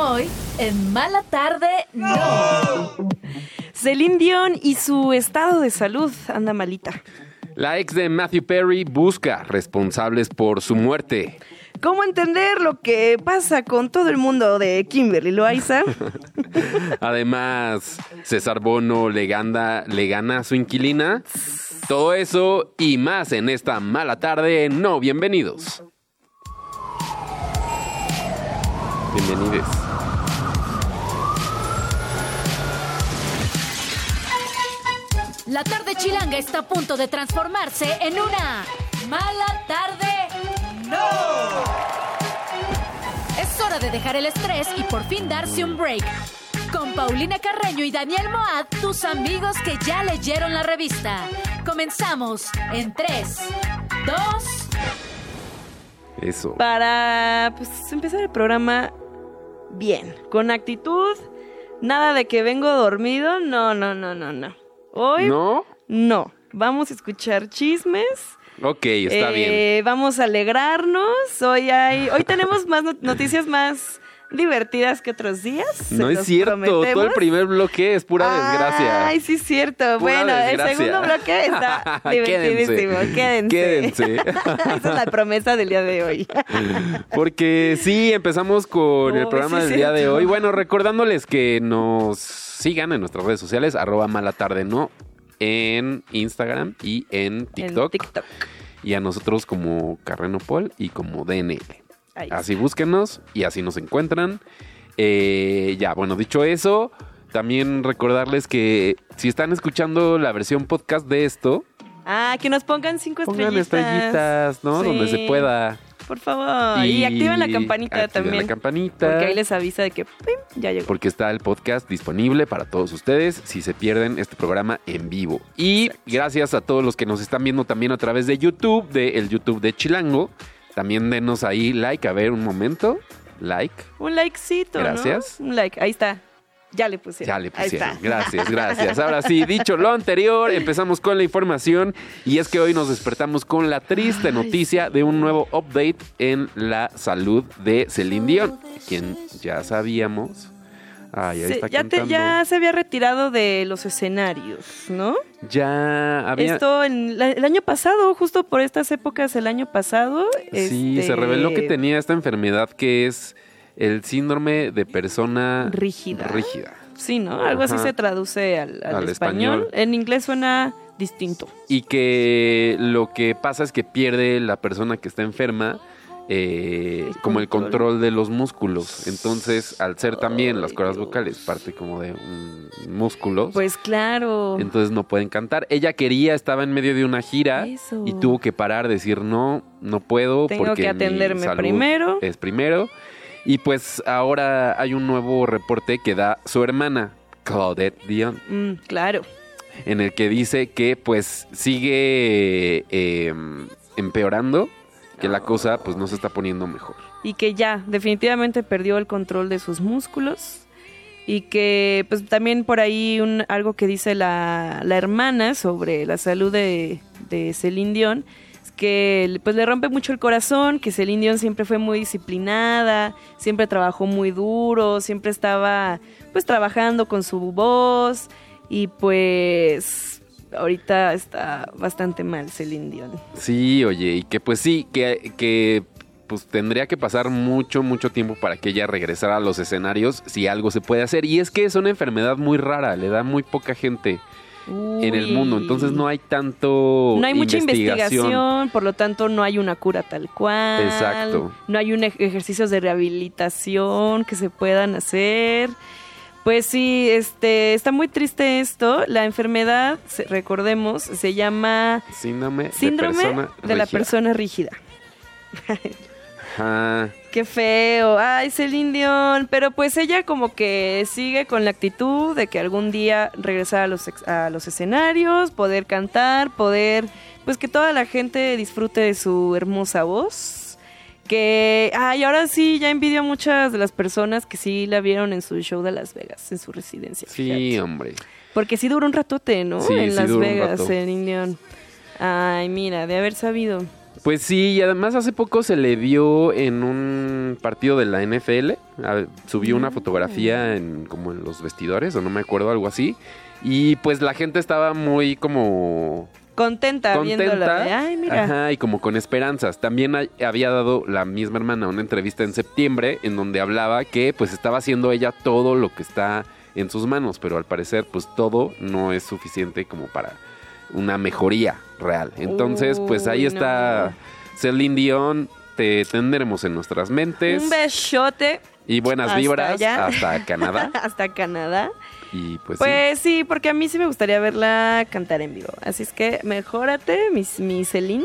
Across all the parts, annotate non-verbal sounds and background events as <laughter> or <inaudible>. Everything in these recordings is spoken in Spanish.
Hoy, en Mala Tarde, no. Celine Dion y su estado de salud anda malita. La ex de Matthew Perry busca responsables por su muerte. ¿Cómo entender lo que pasa con todo el mundo de Kimberly Loaiza? <laughs> Además, César Bono le gana, le gana a su inquilina. Todo eso y más en esta mala tarde. No, bienvenidos. Bienvenidos. La tarde chilanga está a punto de transformarse en una Mala Tarde, no. Es hora de dejar el estrés y por fin darse un break. Con Paulina Carreño y Daniel Moad, tus amigos que ya leyeron la revista. Comenzamos en 3, 2, Eso. Para pues, empezar el programa bien, con actitud, nada de que vengo dormido, no, no, no, no, no. Hoy ¿No? no. Vamos a escuchar chismes. Ok, está bien. Eh, Vamos a alegrarnos. Hoy hay, hoy tenemos más not- noticias más divertidas que otros días. No es cierto. Todo el primer bloque es pura desgracia. Ay, sí es cierto. Pura bueno, desgracia. el segundo bloque está <laughs> divertidísimo. Quédense. Quédense. <laughs> Esa es la promesa del día de hoy. <laughs> Porque sí, empezamos con el programa sí del día de hoy. Bueno, recordándoles que nos sigan en nuestras redes sociales, arroba mala tarde no, en Instagram y en TikTok. En TikTok. Y a nosotros como Carrenopol y como DNL. Ahí Así búsquenos y así nos encuentran. Eh, ya, bueno, dicho eso, también recordarles que si están escuchando la versión podcast de esto, Ah, que nos pongan cinco pongan estrellitas. estrellitas, ¿no? Sí. Donde se pueda. Por favor. Y, activen la campanita activen también. la campanita. Porque ahí les avisa de que ¡pim! ya llegó. porque está el podcast disponible para todos ustedes si se pierden este programa en vivo. Y gracias a todos los que nos están viendo también a través de YouTube, de el YouTube de Chilango. También denos ahí like, a ver un momento. Like. Un likecito, ¿no? Gracias. Un like. Ahí está. Ya le pusieron. Ya le Ahí pusieron. está. Gracias, gracias. Ahora sí, dicho lo anterior, empezamos con la información y es que hoy nos despertamos con la triste noticia de un nuevo update en la salud de Celine Dion, quien ya sabíamos. Se- ya, te- cantando. ya se había retirado de los escenarios, ¿no? Ya había. Esto en la- el año pasado, justo por estas épocas, el año pasado. Sí, este, se reveló que tenía esta enfermedad que es el síndrome de persona Rígida. rígida. Sí, ¿no? Algo así se traduce al, al Al español. español. En inglés suena distinto. Y que lo que pasa es que pierde la persona que está enferma eh, como el control. de los músculos. Entonces, al ser también las cuerdas vocales parte como de un músculos, Pues claro. entonces no pueden cantar. Ella quería, estaba en medio de una gira Eso. y tuvo que parar, decir no, no puedo Tengo porque que mi atenderme salud primero. Es primero. Y pues ahora hay un nuevo reporte que da su hermana, Claudette Dion, Mm, claro. en el que dice que pues sigue eh, empeorando, que la cosa pues no se está poniendo mejor. y que ya definitivamente perdió el control de sus músculos y que pues también por ahí un, algo que dice la, la hermana sobre la salud de, de Celine Dion es que pues le rompe mucho el corazón, que Celine Dion siempre fue muy disciplinada, siempre trabajó muy duro, siempre estaba pues trabajando con su voz y pues ahorita está bastante mal Celine Dion. Sí, oye, y que pues sí, que, que pues tendría que pasar mucho, mucho tiempo para que ella regresara a los escenarios si algo se puede hacer. Y es que es una enfermedad muy rara, le da muy poca gente en el mundo, entonces no hay tanto No hay mucha investigación, por lo tanto no hay una cura tal cual. Exacto. No hay un ej- ejercicios de rehabilitación que se puedan hacer. Pues sí, este, está muy triste esto. La enfermedad, recordemos, se llama Síndrome, síndrome de, persona de la persona rígida. Ajá. Qué feo. Ay, Celine Dion. Pero pues ella como que sigue con la actitud de que algún día regresar a los, a los escenarios, poder cantar, poder, pues que toda la gente disfrute de su hermosa voz. Que, ay, ahora sí, ya envidio a muchas de las personas que sí la vieron en su show de Las Vegas, en su residencia. Sí, fíjate. hombre. Porque sí duró un ratote, ¿no? Sí, en sí Las Vegas. Celine Dion. Ay, mira, de haber sabido. Pues sí, y además hace poco se le vio en un partido de la NFL. Subió una Mm. fotografía en como en los vestidores, o no me acuerdo, algo así. Y pues la gente estaba muy como Contenta, viéndola. de, Ay, mira. Ajá, y como con esperanzas. También hay- había dado la misma hermana una entrevista en septiembre en donde hablaba que pues estaba haciendo ella todo lo que está en sus manos, pero al parecer pues todo no es suficiente como para una mejoría real. Entonces, pues ahí está Celine Dion, te tendremos en nuestras mentes Un besote y buenas hasta vibras allá. hasta Canadá <laughs> hasta Canadá. Y pues, sí. Pues sí, porque a mí sí me gustaría verla cantar en vivo. Así es que mejórate, mi, mi Celine,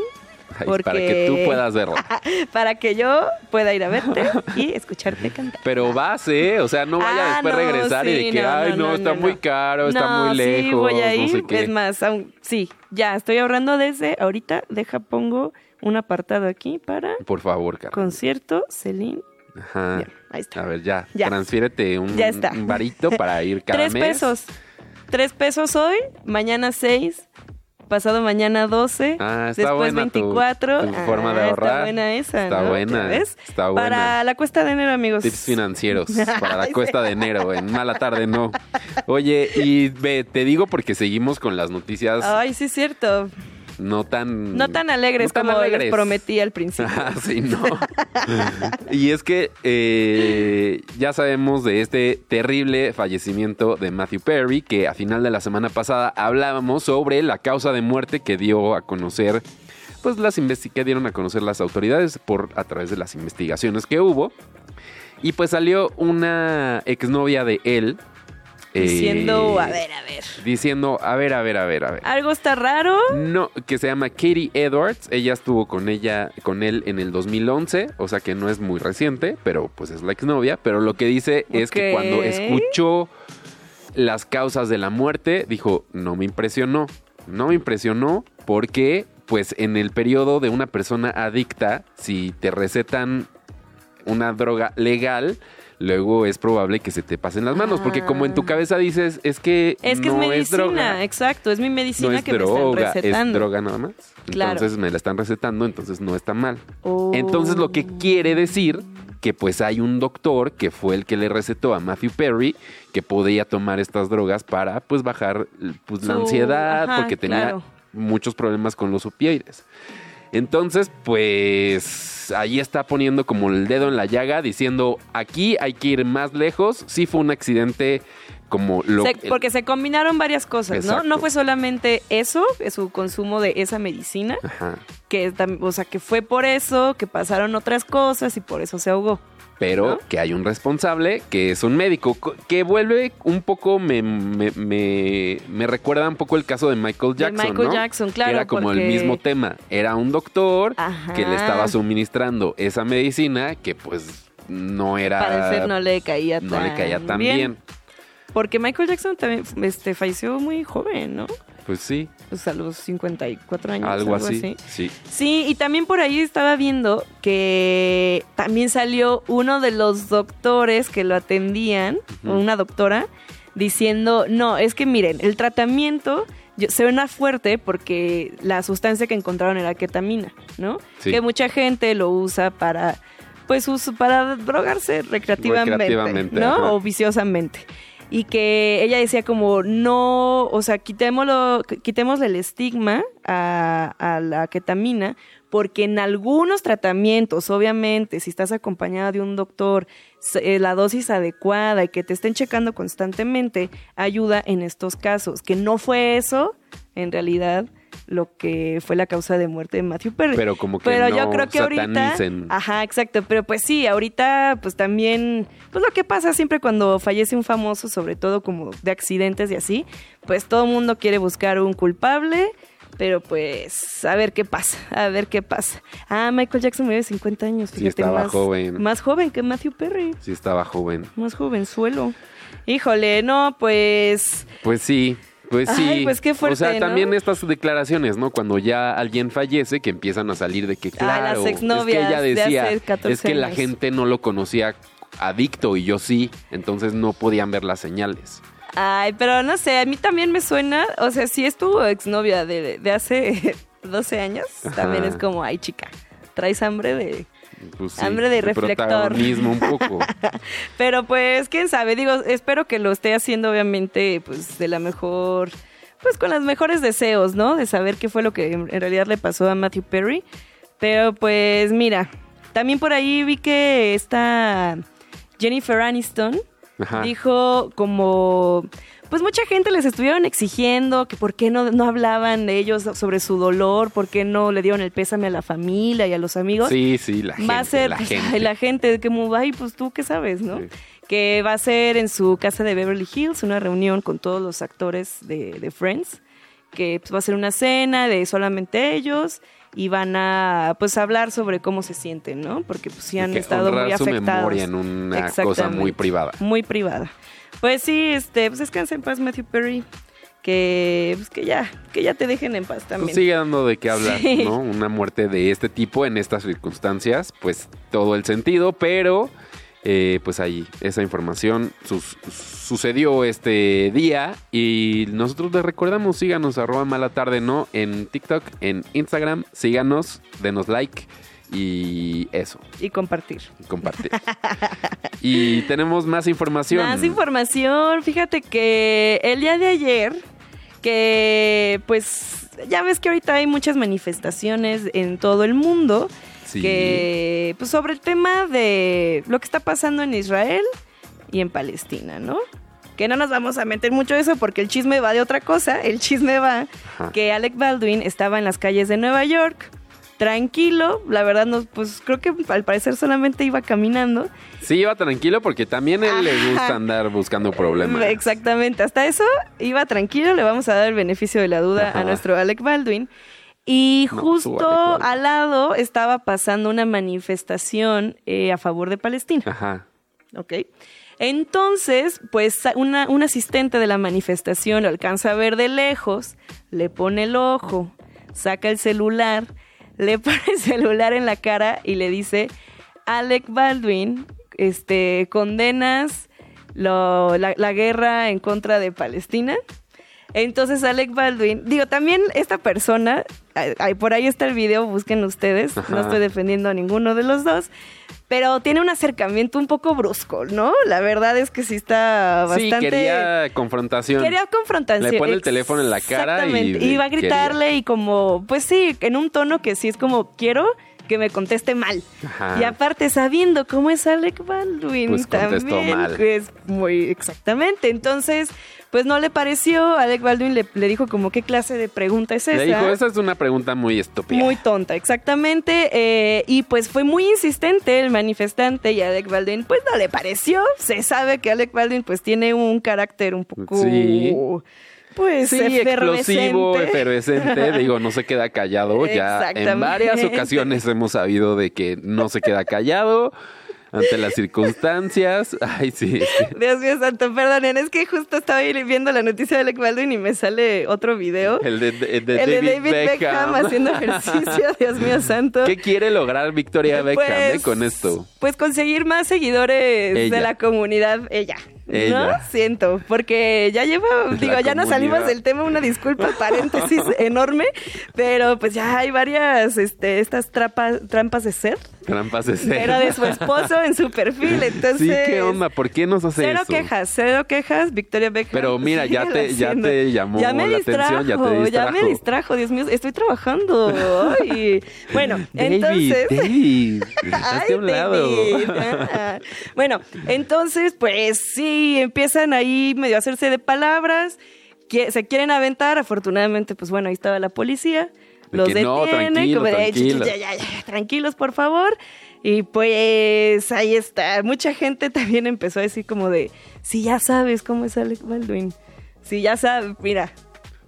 Ay, porque- para que tú puedas verla. <laughs> para que yo pueda ir a verte <laughs> y escucharte cantar. Pero vas, ¿eh? O sea, no vaya Ah, después no, regresar y de que, no, ay, no, está muy caro, está muy lejos, sí, voy a no ir. sé qué. Es más, aún- sí, ya, estoy ahorrando desde ahorita. Deja, pongo un apartado aquí para Por favor, Carmen. concierto Celine. Ajá. Ya, ahí está. A ver, ya. Ya. Transfiérete un, Ya está. un varito para ir <laughs> cada Tres mes. pesos. Tres pesos hoy, mañana seis, pasado mañana 12, Ah, está después buena tu- 24. tu forma de Ah, ahorrar. Está buena esa, Está ¿no? buena, está buena. Para la cuesta de enero, amigos. Tips financieros <laughs> para la cuesta de enero. En mala tarde no. Oye, y ve, te digo porque seguimos con las noticias Ay, sí es cierto. No tan... No tan alegres no tan como les alegres. prometí al principio. <laughs> Ah, sí, no. y es que eh, ya sabemos de este terrible fallecimiento de Matthew Perry, que a final de la semana pasada hablábamos sobre la causa de muerte que dio a conocer, pues las que dieron a conocer las autoridades por a través de las investigaciones que hubo. Y pues salió una exnovia de él. Eh, Diciendo, a ver, a ver. Diciendo, a ver, a ver, a ver, a ver. Algo está raro. No, que se llama Katie Edwards. Ella estuvo con ella, con él en el 2011, o sea que no es muy reciente, pero pues es la exnovia. Pero lo que dice es que cuando escuchó las causas de la muerte, dijo, no me impresionó. No me impresionó porque, pues en el periodo de una persona adicta, si te recetan una droga legal, luego es probable que se te pasen las manos. Porque como en tu Ah. cabeza dices, es que Es que no es medicina, droga. exacto. Es mi medicina No es que me están recetando. es droga nada más. Claro. Entonces me la están recetando, entonces no está mal. Oh. Entonces lo que quiere decir que pues hay un doctor que fue el que le recetó a Matthew Perry que podía tomar estas drogas para pues bajar pues, la ansiedad ajá, porque tenía claro. muchos problemas con los opioides. Entonces, pues ahí está poniendo como el dedo en la llaga diciendo, aquí hay que ir más lejos. Sí fue un accidente como lo Se- porque se combinaron varias cosas, ¿no? Exacto. No fue solamente eso, su consumo de esa medicina, Ajá. que o sea, que fue por eso, que pasaron otras cosas y por eso se ahogó. pero ¿No? que hay un responsable que es un médico, co- que vuelve un poco, me, me, me- me recuerda un poco el caso de Michael De Jackson. Michael ¿no? Jackson, Que claro, Era como el mismo tema. Era un doctor Ajá. que le estaba suministrando esa medicina que pues no era... Parecer no le caía no tan le caía tan bien. Porque Michael Jackson también este, falleció muy joven, ¿no? Pues sí, Pues a los 54 años. algo, así. Sí. Sí, y también por ahí estaba viendo que también salió uno de los doctores que lo atendían, o una doctora, diciendo, no, es que miren, el tratamiento yo- suena fuerte porque la sustancia que encontraron era ketamina, ¿no? Sí. Que mucha gente lo usa para, pues, uso, para drogarse recreativamente, Recreativamente, ¿no? ajá. O viciosamente. Y que ella decía como, no, o sea, quitémoslo, quitémosle el estigma a, a la ketamina, porque en algunos tratamientos, obviamente, si estás acompañada de un doctor, eh, la dosis adecuada y que te estén checando constantemente, ayuda en estos casos. Que no fue eso, en realidad, lo que fue la causa de muerte de Matthew Perry. Pero como que Pero no yo creo que ahorita, ajá, exacto, pero pues sí, ahorita pues también, pues lo que pasa siempre cuando fallece un famoso, sobre todo como de accidentes y así, pues todo el mundo quiere buscar un culpable, pero pues a ver qué pasa, a ver qué pasa. Ah, Michael Jackson murió de 50 años, Sí, estaba más, joven. más joven que Matthew Perry, Sí estaba joven. más jovenzuelo. Híjole, no, pues Pues sí, pues sí. Ay, pues qué fuerte, O sea, ¿no? también estas declaraciones, ¿no? Cuando ya alguien fallece, que empiezan a salir de que, Ah, las claro, es que ella de decía, hace 14 es que la gente no lo conocía adicto y yo sí, entonces no podían ver las señales. Ay, pero no sé, a mí también me suena, o sea, si es tu exnovia de, de hace <laughs> 12 años, Ajá. también es como, ay chica, traes hambre de... Pues sí, Hambre de reflector. un poco. <laughs> Pero pues, quién sabe, digo, espero que lo esté haciendo obviamente pues de la mejor, pues con los mejores deseos, ¿no? De saber qué fue lo que en realidad le pasó a Matthew Perry. Pero pues mira, también por ahí vi que esta Jennifer Aniston Ajá. dijo como pues mucha gente les estuvieron exigiendo que por qué no, no hablaban de ellos sobre su dolor, por qué no le dieron el pésame a la familia y a los amigos Sí, sí, la gente. va a ser la pues, gente. ay, la gente que ay pues tú qué sabes no Sí. que va a ser en su casa de Beverly Hills una reunión con todos los actores de, de Friends que pues, va a ser una cena de solamente ellos y van a pues hablar sobre cómo se sienten no porque pues sí han estado muy su afectados memoria en una cosa muy privada. muy privada pues sí este pues descansa en paz Matthew Perry que pues que ya que ya te dejen en paz también Pues sigue dando de qué hablar, Sí. ¿no? Una muerte de este tipo en estas circunstancias, pues todo el sentido, pero eh, pues ahí esa información sus- sucedió este día y nosotros les recordamos, síganos arroba mala tarde, ¿no? En TikTok, en Instagram, síganos, denos like y eso, y compartir compartir. <laughs> y tenemos más información. Más información. Fíjate que el día de ayer, que pues ya ves que ahorita hay muchas manifestaciones en todo el mundo. Sí. Que pues sobre el tema de lo que está pasando en Israel y en Palestina, ¿no? Que no nos vamos a meter mucho eso porque el chisme va de otra cosa. El chisme va Ajá. que Alec Baldwin estaba en las calles de Nueva York, tranquilo. La verdad, no, pues creo que al parecer solamente iba caminando. Sí, iba tranquilo porque también a él le gusta andar buscando problemas. Exactamente, hasta eso iba tranquilo, le vamos a dar el beneficio de la duda Ajá. a nuestro Alec Baldwin. Y No, justo al lado estaba pasando una manifestación eh, a favor de Palestina. Ajá. ¿ok? Entonces, pues una, un asistente de la manifestación lo alcanza a ver de lejos, le pone el ojo, saca el celular, le <laughs> pone el celular en la cara y le dice, Alec Baldwin, este, condenas lo- la, la guerra en contra de Palestina. Entonces Alec Baldwin, digo, también esta persona, por ahí está el video, busquen ustedes, Ajá. no estoy defendiendo a ninguno de los dos, pero tiene un acercamiento un poco brusco, ¿no? La verdad es que sí está Sí, bastante... quería confrontación. Quería confrontación. Le pone el teléfono en la cara y Exactamente. Y va a quería. gritarle y como, pues sí, en un tono que sí es como, quiero que me conteste mal. Ajá. Y aparte, sabiendo cómo es Alec Baldwin, Pues también mal. es muy exactamente. Entonces, pues no le pareció. Alec Baldwin le, le dijo como, ¿qué clase de pregunta es esa? Le dijo, esa es una pregunta muy estúpida. Muy tonta, exactamente. eh, y pues fue muy insistente el manifestante y Alec Baldwin, pues no le pareció. Se sabe que Alec Baldwin pues tiene un carácter un poco... Sí. Pues Sí, explosivo, efervescente. efervescente. Digo, no se queda callado. Ya en varias ocasiones hemos sabido de que no se queda callado ante las circunstancias. Ay, sí. Dios mío santo, perdonen, es que justo estaba viendo la noticia de Alec Baldwin y me sale otro video. El de, de- de El David, de David Beckham. Beckham. haciendo ejercicio, <laughs> Dios mío santo. ¿Qué quiere lograr Victoria Beckham eh, Pues, con esto? Pues conseguir más seguidores Ella. de la comunidad, ella. Ella. ¿No? Siento, porque ya lleva, La digo, ya nos salimos del tema, una disculpa, paréntesis <laughs> enorme, pero pues ya hay varias, este, estas trapas, trampas de ser, Trampas de ser. pero de su esposo en su perfil, entonces... Sí, ¿qué onda? ¿Por qué nos hace Cero eso? quejas, cero quejas, Victoria Beckham. Pero <laughs> mira, ya te- ya te llamó Ya me la distrajo, atención, ya te Ya me distrajo. distrajo, Dios mío, estoy trabajando. Ay. Bueno, <laughs> David, entonces... David, <laughs> Ay, un lado. David. Ah. Bueno, entonces, pues sí, empiezan ahí medio a hacerse de palabras, que se quieren aventar, afortunadamente, pues bueno, ahí estaba la policía, De los que no, detienen, tranquilo, como de, "Ey, tranquilo". ya, ya, ya, tranquilos, por favor. Y pues ahí está, mucha gente <laughs> también empezó a decir como de, si ya sabes cómo es Alec Baldwin, si ya sabes, mira,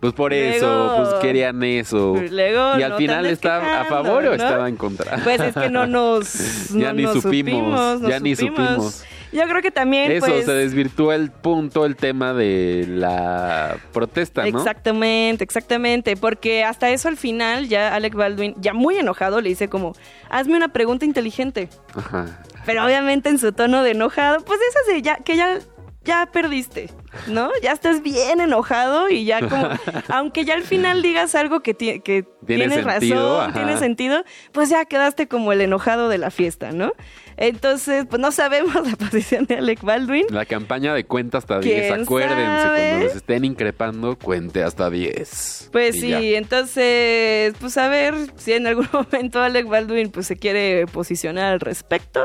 Pues por eso, Luego- pues querían eso. Luego y al no final estaba a favor o ¿no? estaba en contra. Pues es que no nos. <laughs> Ya no ni nos supimos, no ya ni supimos. Yo creo que también. Eso, pues, se desvirtuó el punto, el tema de la protesta, ¿no? Exactamente, exactamente. Porque hasta eso al final, ya Alec Baldwin, ya muy enojado, le dice como: Hazme una pregunta inteligente. Ajá. Pero obviamente en su tono de enojado, pues esa de ya, que ya, ya perdiste. ¿no? Ya estás bien enojado y ya como, <laughs> aunque ya al final digas algo que, ti- que Tiene tiene sentido, razón, ajá. tiene sentido, pues ya quedaste como el enojado de la fiesta, ¿no? Entonces, pues no sabemos <laughs> la posición de Alec Baldwin. La campaña de cuenta hasta 10. ¿Quién Acuérdense, sabe? cuando nos estén increpando, cuente hasta 10. Pues sí, ya. entonces, pues a ver si en algún <laughs> momento Alec Baldwin pues se quiere posicionar al respecto.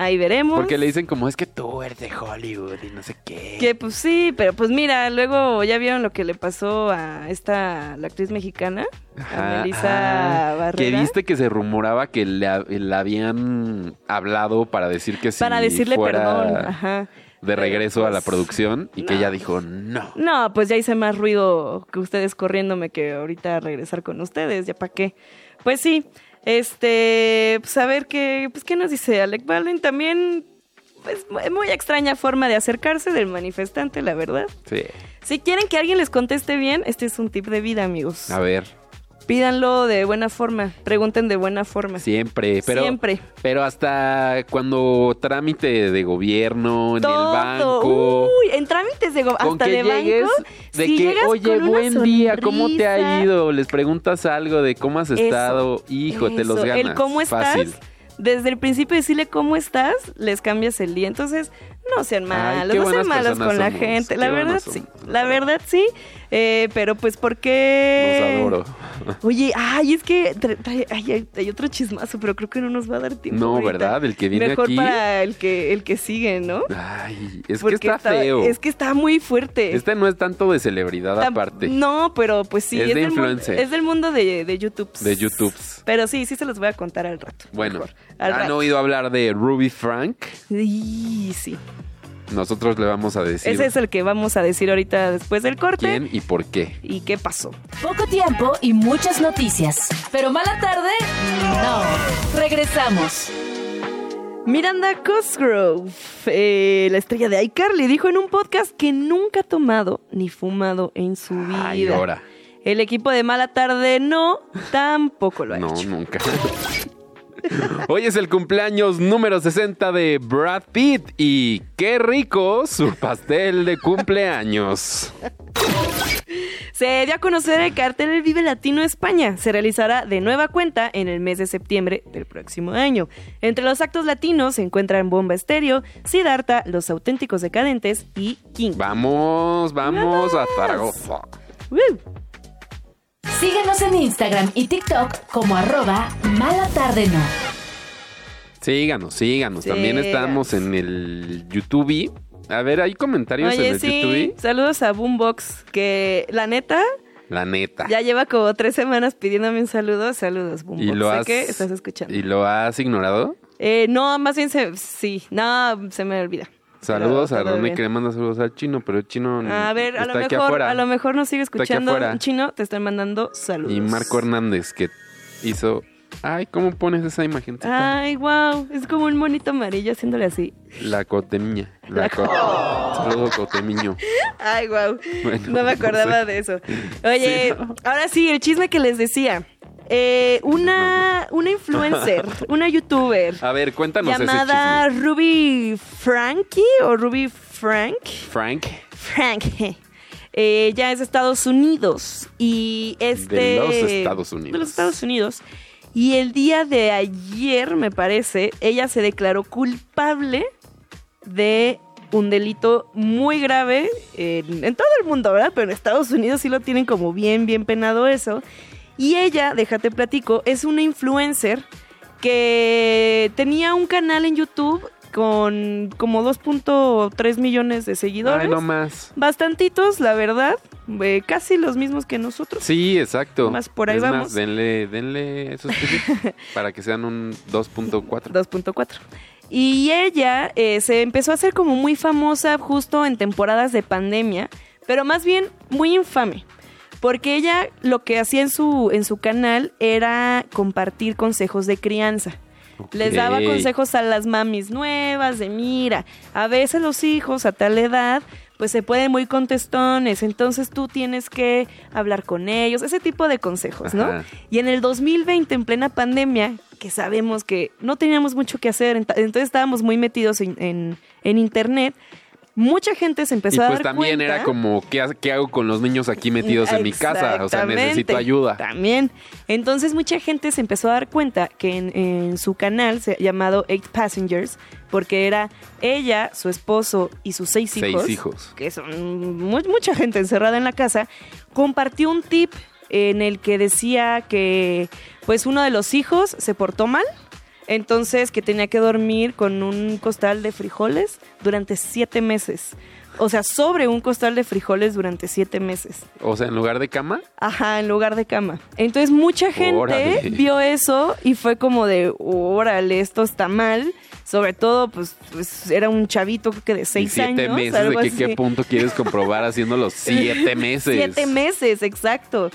Ahí veremos. Porque le dicen como es que tú eres de Hollywood y no sé qué. Que pues sí, pero pues mira, luego ya vieron lo que le pasó a esta, la actriz mexicana, a Melissa ajá. Barrera. Que viste que se rumoraba que le, le habían hablado para decir que si para decirle fuera perdón, ajá. de regreso a la producción y que ella dijo no. No, pues ya hice más ruido que ustedes corriéndome que ahorita regresar con ustedes, ya para qué. Pues sí, este, pues a ver qué, pues qué nos dice Alec Baldwin también, pues muy- muy extraña forma de acercarse del manifestante, la verdad. Sí. Si quieren que alguien les conteste bien, este es un tip de vida, amigos. A ver, Pídanlo de buena forma, pregunten de buena forma. siempre, pero Siempre. pero hasta cuando trámite de gobierno en Todo. el banco Uy, en trámites de go- con hasta que de llegues banco, de si que llegas oye buen día cómo te ha ido les preguntas algo de cómo has Eso, estado hijo te los Eso, ganas El cómo estás, fácil desde el principio decirle cómo estás, les cambias el día. Entonces, no sean malos, no sean malos con la somos, gente. La verdad, sí. La verdad, sí. Eh, pero pues, ¿por qué? los adoro <laughs> Oye, ay, es que ay, hay, otro chismazo, pero creo que no nos va a dar tiempo. no ahorita. verdad el que viene Mejor aquí para el que, el que sigue, ¿no? ay es Porque que está, feo Es que está muy fuerte. este no es tanto de celebridad aparte No, pero pues sí. Es de del influencer. es del mundo de, de YouTube. de YouTube Pero sí, sí se los voy a contar al rato. bueno mejor. Al han rato. oído hablar de Ruby Frank Sí, sí. Nosotros le vamos a decir Ese es el que vamos a decir ahorita después del corte. quién y por qué ¿Y qué pasó? Poco tiempo y muchas noticias. Pero mala tarde, no. Regresamos. Miranda Cosgrove, eh, la estrella de iCarly, dijo en un podcast que nunca ha tomado ni fumado en su vida. ay ahora El equipo de Mala Tarde no, tampoco lo ha no hecho. nunca <laughs> Hoy es el cumpleaños número 60 de Brad Pitt y qué rico su pastel de cumpleaños. Se dio a conocer el cartel del Vive Latino España. Se realizará de nueva cuenta en el mes de septiembre del próximo año. Entre los actos latinos se encuentran Bomba Estéreo, Siddhartha, Los Auténticos Decadentes y King. Vamos, vamos a. Zaragoza. Síguenos en Instagram y TikTok como arroba mala tarde no. Síganos, síganos. También estamos en el YouTube. A ver, ¿hay comentarios en el sí, YouTube? saludos a Boombox, que la neta La neta. ya lleva como tres semanas pidiéndome un saludo. Saludos, Boombox. ¿Y lo Sé has, que estás escuchando. ¿Y lo has ignorado? Eh, no, más bien se, sí, no, se me olvida. Saludos a bien. que le manda saludos al chino, pero el chino A ver, a está lo aquí mejor, afuera. a lo mejor nos sigue escuchando. afuera. Chino, te están mandando saludos. Y Marco Hernández que hizo... Ay, ¿cómo pones esa imagencita? Ay, wow, es como un monito amarillo haciéndole así. La cotemiña. La La co- Saludos cotemiño. Ay, wow. Bueno, no me acordaba sé. de eso. Oye, Sí, ¿no? ahora sí, el chisme que les decía. Eh, una, una influencer, <laughs> una youtuber A ver, cuéntanos llamada ese. Ruby Frankie o Ruby Frank. Frank. Frank. Ella es de Estados Unidos y este... De los Estados Unidos. De los Estados Unidos. Y el día de ayer, me parece, ella se declaró culpable de un delito muy grave en, en todo el mundo, ¿verdad? Pero en Estados Unidos sí lo tienen como bien, bien penado eso. Y ella, déjate platico, es una influencer que tenía un canal en YouTube con como 2.3 millones de seguidores. Ay, no más. Bastantitos, la verdad. eh, casi los mismos que nosotros. Sí, exacto. Más por ahí Es más, vamos. denle, denle esos <laughs> para que sean un 2.4. 2.4. Y ella eh, se empezó a hacer como muy famosa justo en temporadas de pandemia, pero más bien muy infame. Porque ella lo que hacía en su, en su canal era compartir consejos de crianza. Les daba consejos a las mamis nuevas de mira, a veces los hijos a tal edad pues se pueden muy contestones, entonces tú tienes que hablar con ellos, ese tipo de consejos, ¿no? Ajá. Y en el 2020, en plena pandemia, que sabemos que no teníamos mucho que hacer, ent- entonces estábamos muy metidos en, en- en internet, mucha gente se empezó y a pues dar también cuenta. era como, ¿qué, qué hago con los niños aquí metidos en mi casa? O sea, necesito ayuda. También. Entonces mucha gente se empezó a dar cuenta que en, en su canal se, llamado Eight Passengers, porque era ella, su esposo y sus seis Seis hijos, hijos. que son mu- mucha gente encerrada en la casa, compartió un tip en el que decía que pues uno de los hijos se portó mal. Entonces que tenía que dormir con un costal de frijoles durante siete meses. O sea, sobre un costal de frijoles durante siete meses. O sea, en lugar de cama. Ajá, en lugar de cama. Entonces mucha gente Órale. vio eso y fue como de, órale, esto está mal. Sobre todo, pues, pues, era un chavito creo que de y seis siete años. meses, ¿de qué, punto quieres comprobar haciendo los <laughs> siete meses? Siete meses, exacto.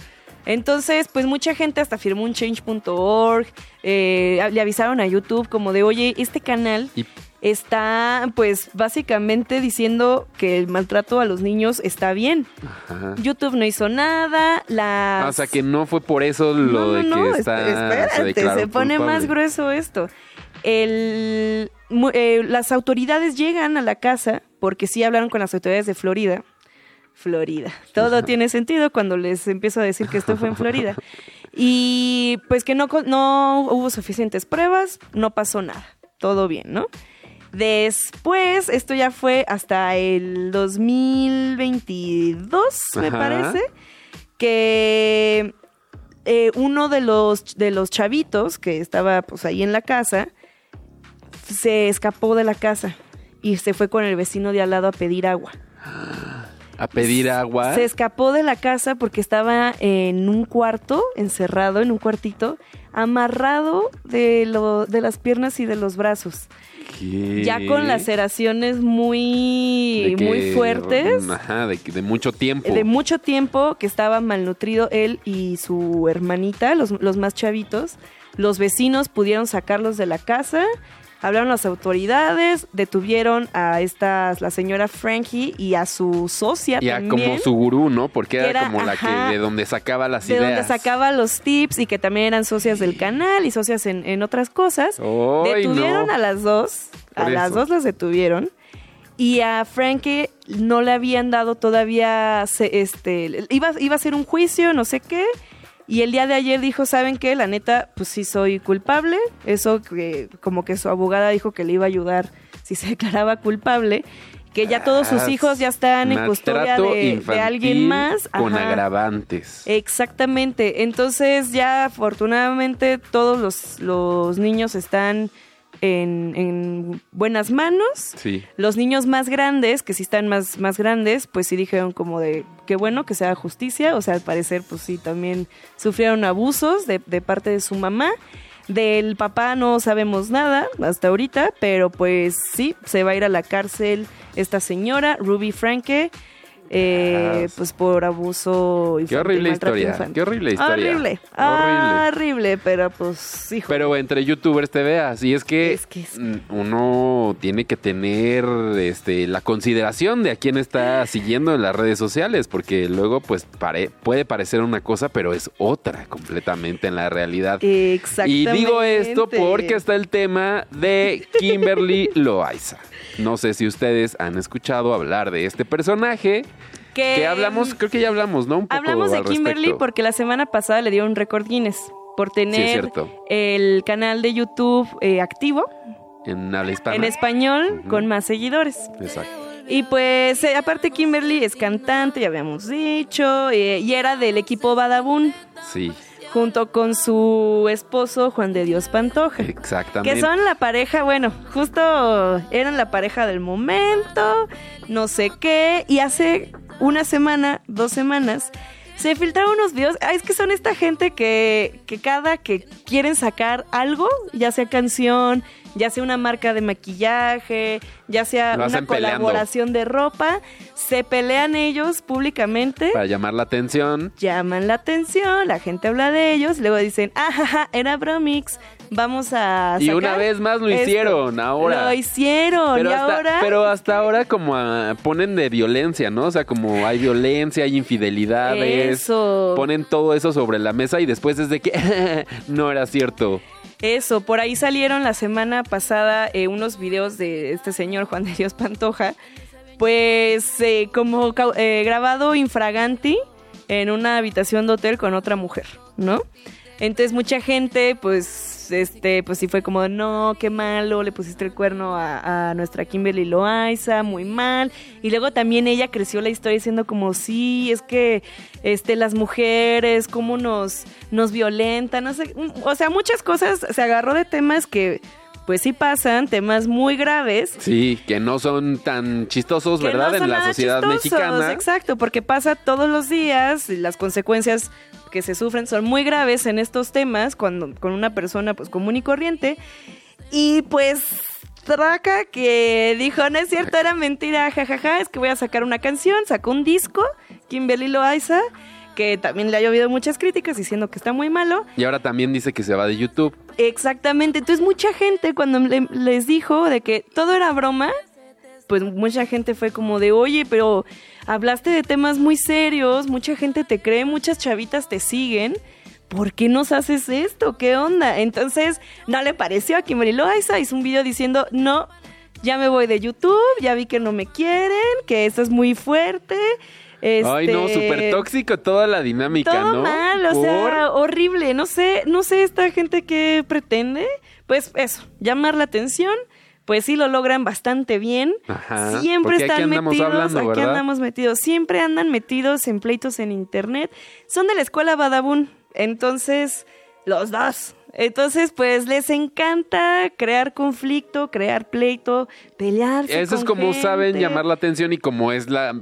Entonces, pues mucha gente hasta firmó un change.org, eh, le avisaron a YouTube como de, oye, este canal Y- está, pues, básicamente diciendo que el maltrato a los niños está bien. Ajá. YouTube no hizo nada, la... Ah, o sea, que no fue por eso lo de que está... espérate, se, pone culpable. más grueso esto. El, eh, las autoridades llegan a la casa, porque sí hablaron con las autoridades de Florida. Florida. Todo <laughs> tiene sentido cuando les empiezo a decir que esto fue en Florida. Y pues que no, no hubo suficientes pruebas, no pasó nada. Todo bien, ¿no? Después, esto ya fue hasta el 2022, me Ajá. parece, que eh, uno de los, de los chavitos que estaba pues ahí en la casa se escapó de la casa y se fue con el vecino de al lado a pedir agua. A pedir agua. Se escapó de la casa porque estaba en un cuarto, encerrado en un cuartito, amarrado de, lo, de las piernas y de los brazos. ¿Qué? Ya con laceraciones muy, que- muy fuertes. Ajá, de, de mucho tiempo. De mucho tiempo que estaba malnutrido él y su hermanita, los, los más chavitos. Los vecinos pudieron sacarlos de la casa. Hablaron las autoridades, detuvieron a esta, la señora Frankie y a su socia ya también. como su gurú, ¿no? Porque Que era, era, como la ajá, que de donde sacaba las de ideas. donde sacaba los tips y que también eran socias del canal y socias en, en otras cosas. ¡Ay, detuvieron no! a las dos, a las dos las detuvieron. Y a Frankie no le habían dado todavía, este, iba, iba a ser un juicio, no sé qué. Y el día de ayer dijo, ¿saben qué? La neta, pues sí soy culpable. Eso que como que su abogada dijo que le iba a ayudar si se <laughs> declaraba culpable. Que ya todos sus Ah, hijos ya están en custodia de, alguien más. Con agravantes. Exactamente. Entonces ya afortunadamente todos los, los niños están en, en buenas manos. Sí. Los niños más grandes, que sí están más, más grandes, pues sí dijeron como de qué bueno que se haga justicia. O sea, al parecer, pues sí, también sufrieron abusos de, de parte de su mamá. Del papá no sabemos nada hasta ahorita, pero pues sí, se va a ir a la cárcel esta señora, Ruby Franke, eh, pues por abuso Qué infantil, horrible historia. infantil. Qué horrible historia. Horrible, Horrible. horrible, pero pues, hijo. Pero entre youtubers te veas. Y es que, Es que es- mm, uno tiene que tener este, la consideración de a quién está siguiendo en las redes sociales. Porque luego, pues, pare- puede parecer una cosa, pero es otra completamente en la realidad. Y Exactamente. digo esto porque está el tema de Kimberly Loaiza. No sé si ustedes han escuchado hablar de este personaje. Que- Que hablamos, creo que ya hablamos, ¿no? Un poco Hablamos de Kimberly respecto. porque la semana pasada le dieron un récord Guinness por tener el canal de YouTube eh, activo En habla hispana. en español con más seguidores. Exacto. Y pues, eh, aparte Kimberly es cantante, ya habíamos dicho, eh, y era del equipo Badabun, Sí, junto con su esposo Juan de Dios Pantoja. exactamente. Que son la pareja, bueno, justo eran la pareja del momento, no sé qué, y hace una semana, dos semanas, se filtraron unos videos, ah, es que son esta gente que, que cada que quieren sacar algo, ya sea canción, ya sea una marca de maquillaje, ya sea Lo una peleando. colaboración de ropa, se pelean ellos públicamente Para llamar la atención. llaman la atención, la gente habla de ellos, luego dicen, ah, jaja, era Bromix, vamos a Y una vez más lo esto". hicieron, ahora. Lo hicieron, Pero y hasta, ahora... pero hasta ahora como ah, ponen de violencia, ¿no? O sea, como hay violencia, hay infidelidades. Eso. Ponen todo eso sobre la mesa y después es de que <laughs> no era cierto. Eso, por ahí salieron la semana pasada eh, unos videos de este señor Juan de Dios Pantoja pues eh, como eh, grabado infraganti en una habitación de hotel con otra mujer, ¿no? Entonces mucha gente, pues, este, pues sí fue como, no, qué malo, le pusiste el cuerno a, nuestra Kimberly Loaiza, muy mal. Y luego también ella creció la historia diciendo como, sí, es que, este, las mujeres, cómo nos, nos violentan, no sé, mm, o sea, muchas cosas, se agarró de temas que, pues sí pasan, temas muy graves. Sí, que no son tan chistosos, que ¿verdad? no son en la nada sociedad chistosos, mexicana. Exacto, porque pasa todos los días y las consecuencias que se sufren son muy graves en estos temas cuando con una persona pues común y corriente y pues Traca que dijo, no es cierto, era mentira, jajaja, es que voy a sacar una canción, sacó un disco, Kimberly Loaiza, que también le ha llovido muchas críticas diciendo que está muy malo. Y ahora también dice que se va de YouTube. Exactamente, entonces mucha gente cuando le- les dijo de que todo era broma, pues mucha gente fue como de, oye, pero hablaste de temas muy serios, mucha gente te cree, muchas chavitas te siguen. ¿Por qué nos haces esto? ¿Qué onda? Entonces, no le pareció a Kimberly Loaiza, hizo un video diciendo, no, ya me voy de YouTube, ya vi que no me quieren, que esto es muy fuerte. Ay, no, este, súper tóxico toda la dinámica, todo ¿no? mal, o Por- sea, horrible. No sé, no sé esta gente que pretende. Pues eso, llamar la atención. Pues sí lo logran bastante bien. Ajá, Siempre están metidos, hablando, aquí ¿verdad? andamos metidos. Siempre andan metidos en pleitos en internet. Son de la escuela Badabun. Entonces, los dos. Entonces, pues les encanta crear conflicto, crear pleito, pelearse. Eso es como saben llamar la atención y como es la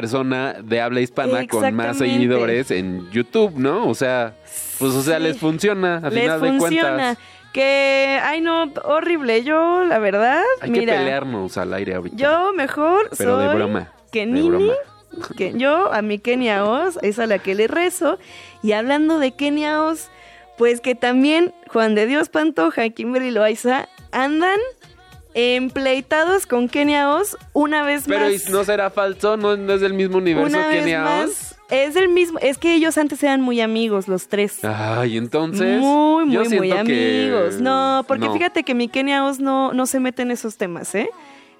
persona de habla hispana con más seguidores en YouTube, ¿no? O sea, pues o sea, Sí. les funciona a Les final de funciona. cuentas. Que, ay no, horrible. Yo, la verdad, Hay que pelearnos al aire ahorita. yo mejor Pero de soy broma, que de Nini, que yo a mi Kenia Oz, es a la que le rezo. Y hablando de Kenia Oz, pues que también Juan de Dios Pantoja y Kimberly Loaiza andan empleitados con Kenia Oz una vez Pero ¿y más. no será falso? ¿No, no es del mismo universo una vez Kenia más. Oz? Es el mismo, es que ellos antes eran muy amigos, los tres. Ay, entonces. Muy, yo muy, muy que- amigos. No, porque no. fíjate que mi Kenia Oz no, no se mete en esos temas, ¿eh?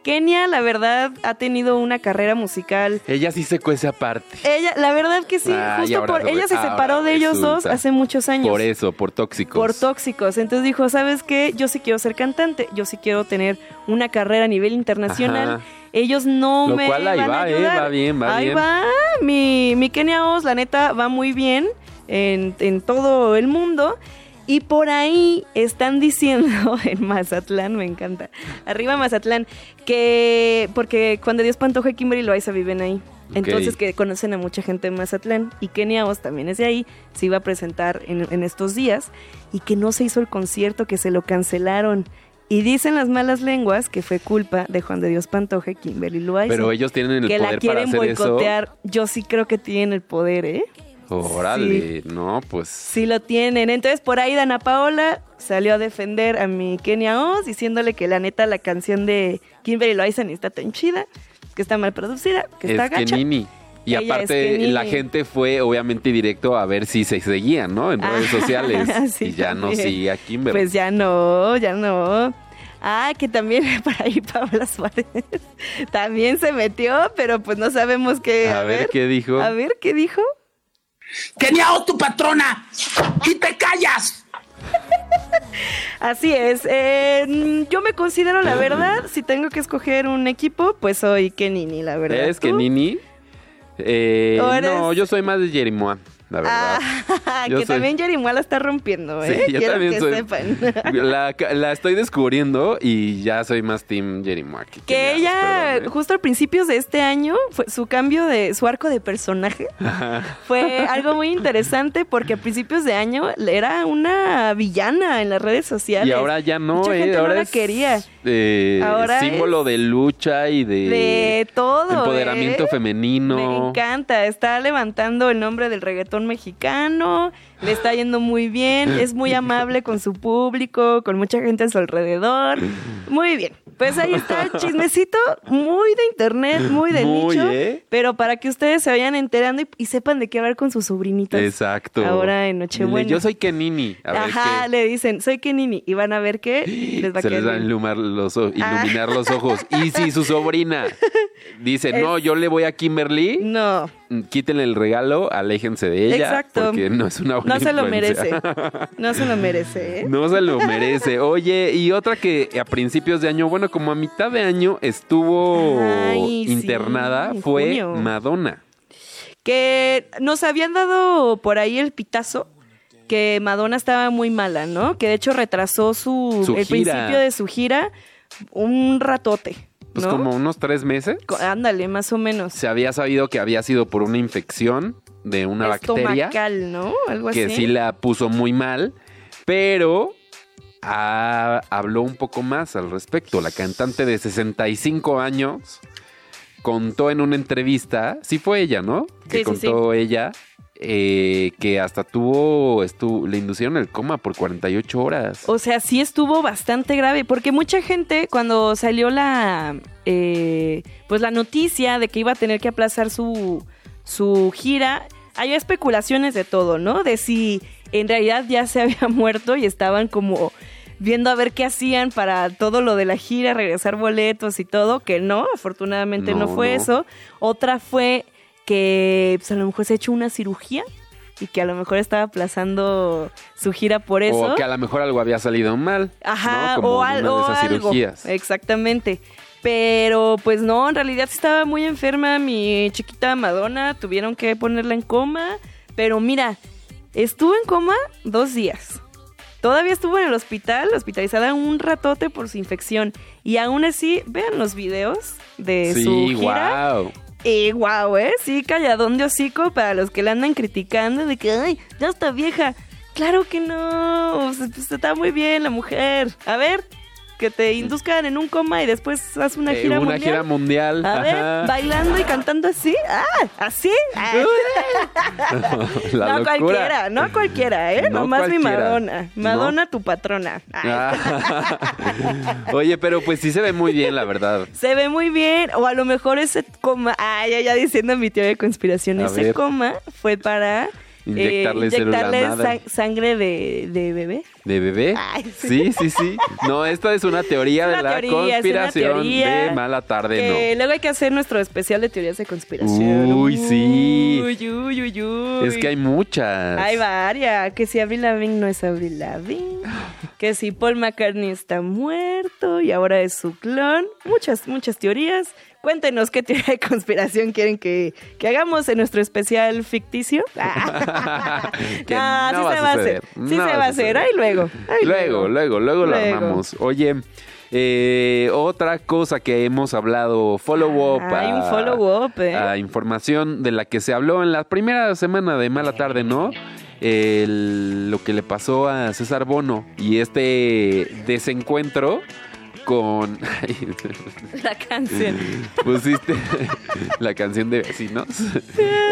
Kenia, la verdad, ha tenido una carrera musical. Ella sí se cuece aparte. Ella, la verdad que sí, Ah, justo por ella se separó de ellos dos hace muchos años. Por eso, por tóxicos. Por tóxicos. Entonces dijo, ¿sabes qué? Yo sí quiero ser cantante, yo sí quiero tener una carrera a nivel internacional. Ajá. Ellos no Lo me cual ahí van a va, ¿eh? ayudar. Va bien, va ahí bien. va. Mi, mi Kenia Oz, la neta, va muy bien en, en todo el mundo. Y por ahí están diciendo <laughs> en Mazatlán, me encanta. Arriba Mazatlán, que porque cuando Dios Pantoja y Kimberly Loaiza viven ahí. Entonces que conocen a mucha gente en Mazatlán y Kenia Oz también es de ahí, se iba a presentar en, en estos días y que no se hizo el concierto, que se lo cancelaron. Y dicen las malas lenguas que fue culpa de Juan de Dios Pantoja y Kimberly Loaiza. Pero ellos tienen el que poder la quieren para hacer boicotear. Yo sí creo que tienen el poder, ¿eh? Órale, no, pues. Sí lo tienen. Entonces por ahí Dana Paola salió a defender a mi Kenia Oz diciéndole que la neta la canción de Kimberly Loaiza está tan chida, que está mal producida, que está es que gacha. Nini. Y Ella es aparte, la gente fue obviamente directo a ver si se seguían, ¿no? En redes Ah, sociales. <laughs> sí, y ya no también. sigue a Kimberly. Pues ya no, ya no. Ah, que también <laughs> por ahí Paola Suárez también se metió, pero pues no sabemos qué. a, ver, qué dijo. A ver qué dijo. Oz, tu patrona. Y te callas. Así es. eh, yo me considero la verdad, si tengo que escoger un equipo, pues soy Kenini, la verdad. ¿Es que ¿Tú? Nini? Eh, ¿O eres- No, yo soy más de Jerimoa, la verdad. Ah, <laughs> Yo que soy- también Jerimoa la está rompiendo, ¿eh? Sí, yo Quiero también que soy. sepan. <laughs> La, <laughs> la estoy descubriendo y ya soy más Team Jerimoa. que Oz, ella, perdón, ¿eh? justo al principios de este año, fue su cambio de su arco de personaje fue algo muy interesante porque a principios de año era una villana en las redes sociales. Y ahora ya no, Mucha ¿eh? gente ahora no la es, quería. eh, Ahora símbolo es de lucha y de, de todo. empoderamiento ¿eh? femenino. Me encanta, está levantando el nombre del reggaetón mexicano, le está yendo muy bien, es muy amable con su público, con mucha gente a su alrededor. Muy bien. Pues ahí está el chismecito, muy de internet, muy de Muy, nicho, ¿eh? pero para que ustedes se vayan enterando y, y sepan de qué hablar con sus sobrinitas. Exacto. Ahora en Nochebuena. Yo soy Kenini. A ver Ajá, qué. le dicen, soy Kenini, y van a ver que <gasps> les va a Se les quedar va a bien. ilumar los, o- Ah. iluminar los ojos. Y si su <laughs> sobrina dice, no, yo le voy a Kimberly, No, quítenle el regalo, aléjense de ella. Exacto. Porque no es una buena no se lo influencia. merece. <laughs> No se lo merece, ¿eh? No se lo merece. Oye, y otra que a principios de año, bueno, como a mitad de año estuvo Ay, internada fue junio. Madonna. Que nos habían dado por ahí el pitazo que Madonna estaba muy mala, ¿no? Que de hecho retrasó su, Su el gira. principio de su gira un ratote. Pues ¿no? como unos tres meses. Ándale, más o menos. Se había sabido que había sido por una infección de una bacteria Estomacal, ¿no? Algo que así. sí la puso muy mal, pero habló un poco más al respecto. La cantante de 65 años contó en una entrevista, sí fue ella, ¿no? Que Sí, sí, contó ella eh, que hasta tuvo, le inducieron el coma por 48 horas. O sea, sí estuvo bastante grave, porque mucha gente cuando salió la, eh, pues la noticia de que iba a tener que aplazar su, su gira, hay especulaciones de todo, ¿no? De si en realidad ya se había <laughs> muerto y estaban como viendo a ver qué hacían para todo lo de la gira, regresar boletos y todo, que no, afortunadamente no, No, fue no. eso. Otra fue que pues, a lo mejor se ha hecho una cirugía y que a lo mejor estaba aplazando su gira por eso. O que a lo mejor algo había salido mal. Ajá, ¿no? Como o, en al- una de o esas algo. cirugías. Exactamente. Pero pues no, en realidad estaba muy enferma mi chiquita Madonna, tuvieron que ponerla en coma, pero mira, estuvo en coma dos días. Todavía estuvo en el hospital, hospitalizada un ratote por su infección. Y aún así, vean los videos de su gira. wow. Y guau, ¿eh? Sí, calladón de hocico para los que la andan criticando de que, ay, ya está vieja. Claro que no, pues, pues, está muy bien la mujer. A ver, que te induzcan en un coma y después haz una Eh, gira una mundial. gira mundial. A ver, bailando y cantando así. Ah, así. Ah. <laughs> La no locura. cualquiera, no cualquiera, ¿eh? No Nomás mi. Madonna. ¿No? Madonna, tu patrona. Ah. <laughs> Oye, pero pues sí se ve muy bien, la verdad. Se ve muy bien, o a lo mejor ese coma, ay, ya, ya diciendo mi teoría de conspiración, A ese ver. coma fue para Inyectarle célula inyectarle madre. sang- sangre de, de bebé. ¿De bebé? Ay, sí, sí, sí. No, esta es una teoría Es de la teoría, conspiración de mala tarde, Que luego hay que hacer nuestro especial de teorías de conspiración. Uy, sí. Uy, uy, uy, no. uy. Es que hay muchas. Hay varias. Que si Avril Lavigne no es Avril Lavigne. que si Paul McCartney está muerto y ahora es su clon. Muchas, muchas teorías. Cuéntenos qué teoría de conspiración quieren que, que hagamos en nuestro especial ficticio. <laughs> Que no, sí va se va a hacer. Sí no se va a hacer. Ahí luego. Luego, luego, luego lo armamos. Oye, eh, otra cosa que hemos hablado, follow up. Ah, hay un follow-up, ¿eh? a información de la que se habló en la primera semana de Mala Tarde, ¿no? El- lo que le pasó a César Bono y este desencuentro con... <laughs> <laughs> La canción. Pusiste <laughs> la canción de vecinos.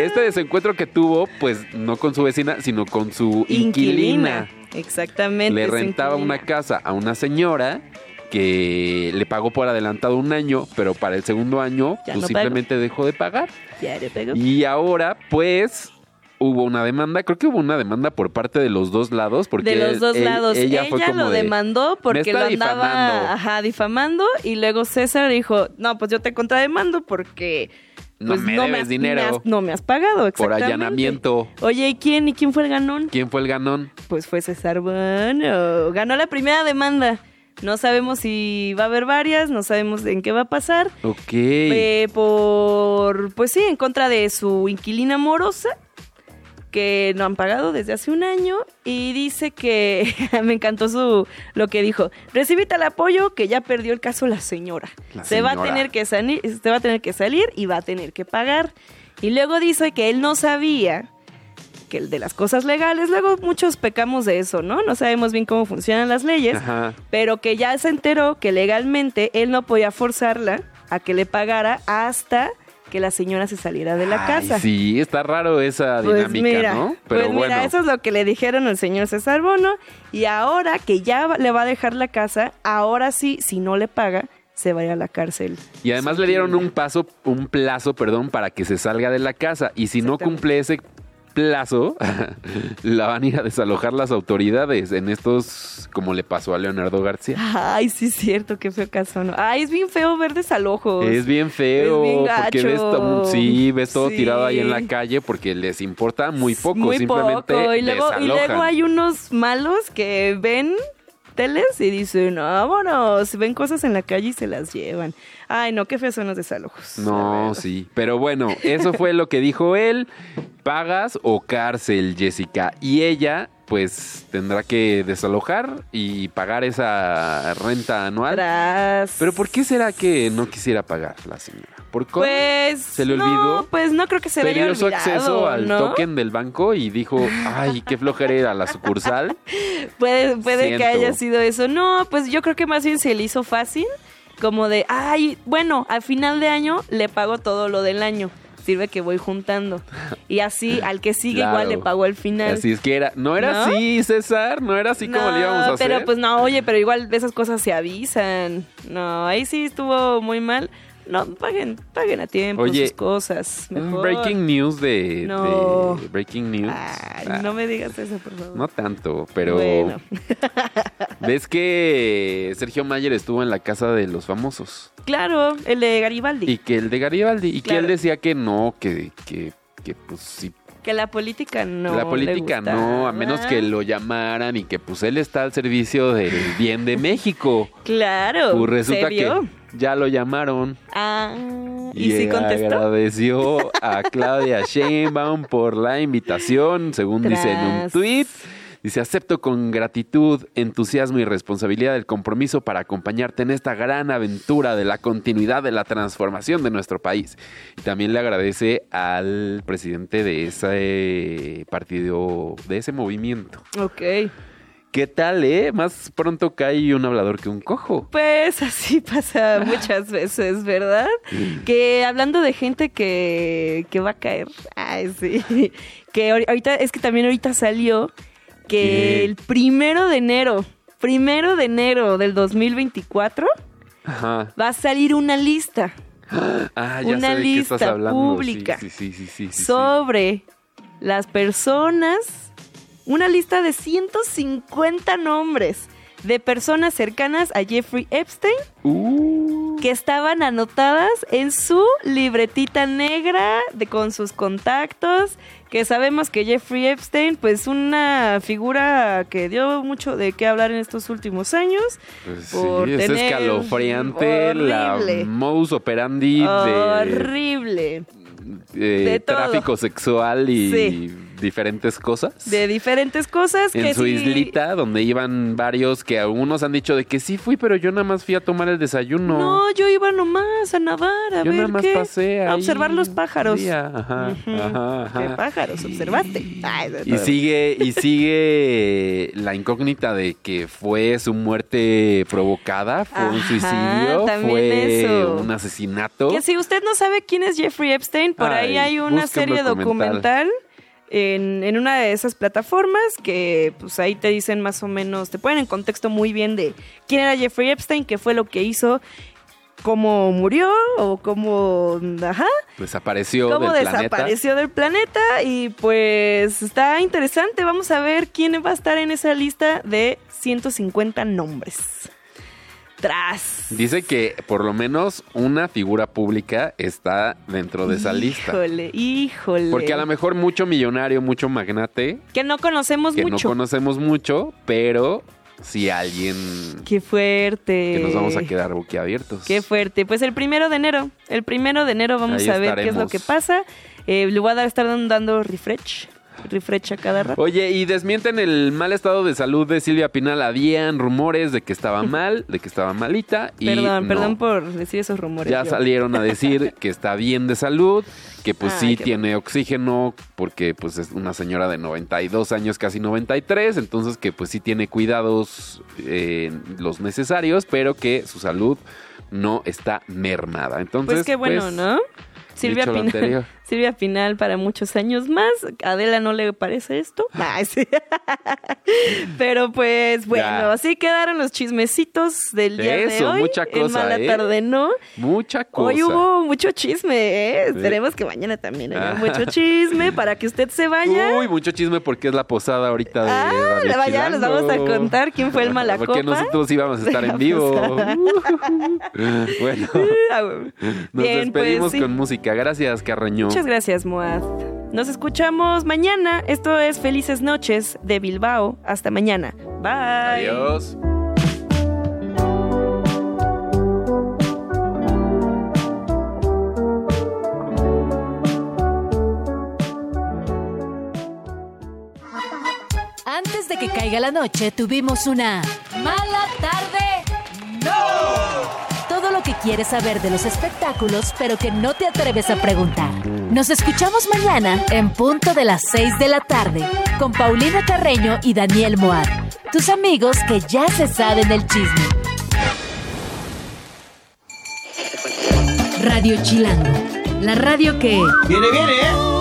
Este desencuentro que tuvo, pues no con su vecina, sino con su inquilina. Exactamente. Le rentaba una casa a una señora que le pagó por adelantado un año, pero para el segundo año pues no simplemente dejó de pagar. Ya le pegó. Y ahora, pues, hubo una demanda. Creo que hubo una demanda por parte de los dos lados. Porque de los dos él- lados. Ella, Ella, fue como lo de, demandó porque "Me lo andaba difamando". ajá, difamando y luego César dijo, no, pues yo te contrademando porque No pues, me no, debes dinero. me has- no me has pagado, Por exactamente. allanamiento. Oye, ¿y quién? ¿Y quién fue el ganón? ¿Quién fue el ganón? Pues fue César Bueno. Ganó la primera demanda. No sabemos si va a haber varias, no sabemos en qué va a pasar. Ok. Eh, por, pues sí, en contra de su inquilina morosa, que no han pagado desde hace un año, y dice que, <laughs> me encantó su, lo que dijo, recibí tal apoyo que ya perdió el caso la señora. La se va a señora. tener que salir, se va a tener que salir y va a tener que pagar. Y luego dice que él no sabía que el de las cosas legales, luego muchos pecamos de eso, ¿no? No sabemos bien cómo funcionan las leyes Ajá. pero que ya se enteró que legalmente él no podía forzarla a que le pagara hasta que la señora se saliera de la Ay, casa. Sí, está raro esa Pues dinámica, mira, ¿no? Pero pues bueno. mira, eso es lo que le dijeron al señor César Bono y ahora que ya le va a dejar la casa, ahora sí, si no le paga, se va a la cárcel. Y además le dieron un paso, un plazo, perdón, para que se salga de la casa. Y si no cumple ese plazo, <laughs> la van a ir a desalojar las autoridades en estos, como le pasó a Leonardo García. Ay, sí es cierto, qué feo caso, ¿no? Ay, es bien feo ver desalojos. Es bien feo, Es bien porque ves, sí, ves todo Sí. tirado ahí en la calle porque les importa muy poco, Muy simplemente poco. Y luego, y desalojan. luego hay unos malos que ven teles y dicen, vámonos, ven cosas en la calle y se las llevan. Ay, no, qué feos son los desalojos. No, sí. Pero bueno, eso fue lo que dijo él. Pagas o cárcel, Jessica. Y ella, pues, tendrá que desalojar y pagar esa renta anual. Tras. Pero ¿por qué será que no quisiera pagar la señora? ¿Por qué? Pues. ¿Se le no, olvidó? pues no creo que se le haya olvidado, acceso al ¿no? token del banco y dijo, ay, qué flojera la sucursal. <laughs> Puede, puede que haya sido eso. No, pues yo creo que más bien se le hizo fácil. Como de, ay, bueno, al final de año le pago todo lo del año. Sirve que voy juntando. Y así, al que sigue Claro. igual le pago al final. Así es que era, no era ¿No? así, César, no era así como le íbamos a hacer. Pero pues no, oye, pero igual esas cosas se avisan. No, ahí sí estuvo muy mal. No, paguen, paguen a tiempo Oye, sus cosas. Mejor. breaking news de, No. de breaking news. Ay, Ah, no me digas eso, por favor. no tanto, pero Bueno. <laughs> ves que Sergio Mayer estuvo en la casa de los famosos Claro, el de Garibaldi. y que el de Garibaldi y que él decía que no, que, que, que pues sí, Que la política no. la le política no, a menos que lo llamaran y que pues él está al servicio del bien de México. <laughs> Claro. Pues resulta que ya lo llamaron. Ah, ¿y, Y sí contestó? agradeció a Claudia <laughs> Sheinbaum por la invitación, según dice en un Tras. Dice, acepto con gratitud, entusiasmo y responsabilidad el compromiso para acompañarte en esta gran aventura de la continuidad de la transformación de nuestro país. Y también le agradece al presidente de ese partido, de ese movimiento. Ok. ¿Qué tal, eh? Más pronto cae un hablador que un cojo. Pues así pasa muchas veces, ¿verdad? Que hablando de gente que, que va a caer. Ay, sí. Que ahori- ahorita, es que también ahorita salió que ¿Qué? el primero de enero, primero de enero del 2024, Ajá. va a salir una lista <gasps> Ah, ya Una sé de qué estás lista hablando. pública sí, sí, sí. sobre las personas, una lista de 150 nombres de personas cercanas a Jeffrey Epstein Uh, que estaban anotadas en su libretita negra de con sus contactos, que sabemos que Jeffrey Epstein, pues una figura que dio mucho de qué hablar en estos últimos años. pues por sí, es tener- escalofriante la modus operandi de, Horrible. de tráfico sexual y Sí. Diferentes cosas. De diferentes cosas que en su sí- islita, donde iban varios que algunos han dicho de que sí fui, pero yo nada más fui a tomar el desayuno. No, yo iba nomás a nadar, a yo ver nada más qué. pasé a ahí observar los pájaros. un día, Ajá, ajá, ajá. ¿Qué pájaros observaste? Ay, Y sigue, y sigue la incógnita de que fue su muerte provocada, fue un Ajá, suicidio, también fue eso. un asesinato. Que si usted no sabe quién es Jeffrey Epstein, por Ay, ahí hay una un serie documental. documental, en, en una de esas plataformas que pues ahí te dicen más o menos, te ponen en contexto muy bien de quién era Jeffrey Epstein, qué fue lo que hizo, cómo murió o cómo, ajá, Desapareció cómo del planeta. desapareció del planeta y pues está interesante, vamos a ver quién va a estar en esa lista de 150 nombres. Tras. Dice que por lo menos una figura pública está dentro de esa lista. Híjole, híjole. Porque a lo mejor mucho millonario, mucho magnate, Que no conocemos que mucho. no conocemos mucho, pero si alguien Qué fuerte. que nos vamos a quedar boquiabiertos. Qué fuerte. Pues el primero de enero. El primero de enero vamos Ahí a ver qué es lo que pasa. Eh, le voy a estar dando refresh. Cada rato. Oye, y desmienten el mal estado de salud de Silvia Pinal. Habían rumores de que estaba <laughs> mal, de que estaba malita. Y perdón, no. perdón por decir esos rumores. Ya yo. salieron a decir <laughs> que está bien de salud, que pues sí tiene oxígeno, porque pues es una señora de 92 años, casi 93, entonces que pues sí tiene cuidados eh, los necesarios, pero que su salud no está mermada. Entonces, Pues qué bueno, pues, ¿no? Silvia Pinal. Silvia Pinal para muchos años más. Adela no le parece esto. <laughs> Sí. <laughs> Pero pues bueno, Ya. así quedaron los chismecitos del día de Eso, hoy. mucha En cosa, mala ¿eh? tarde, ¿no? Mucha cosa. Hoy hubo mucho chisme, ¿eh? Esperemos que mañana también haya Ah. mucho chisme para que usted se vaya. Uy, mucho chisme porque es la posada ahorita de Ah, Radio vaya, les vamos a contar quién fue el <laughs> malacopa. Porque nosotros íbamos a estar de en vivo. bueno, Ah, güey. nos Bien, pues, despedimos sí. con música. Gracias, Carreño. Muchas gracias, Moad. Nos escuchamos mañana. Esto es Felices Noches de Bilbao. Hasta mañana. Bye. Adiós. Antes de que caiga la noche, tuvimos una mala tarde. ¡No! Que quieres saber de los espectáculos, pero que no te atreves a preguntar. Nos escuchamos mañana en punto de las 6 de la tarde con Paulina Carreño y Daniel Moad, tus amigos que ya se saben el chisme. Radio Chilango, la radio que... Viene, viene, ¿eh?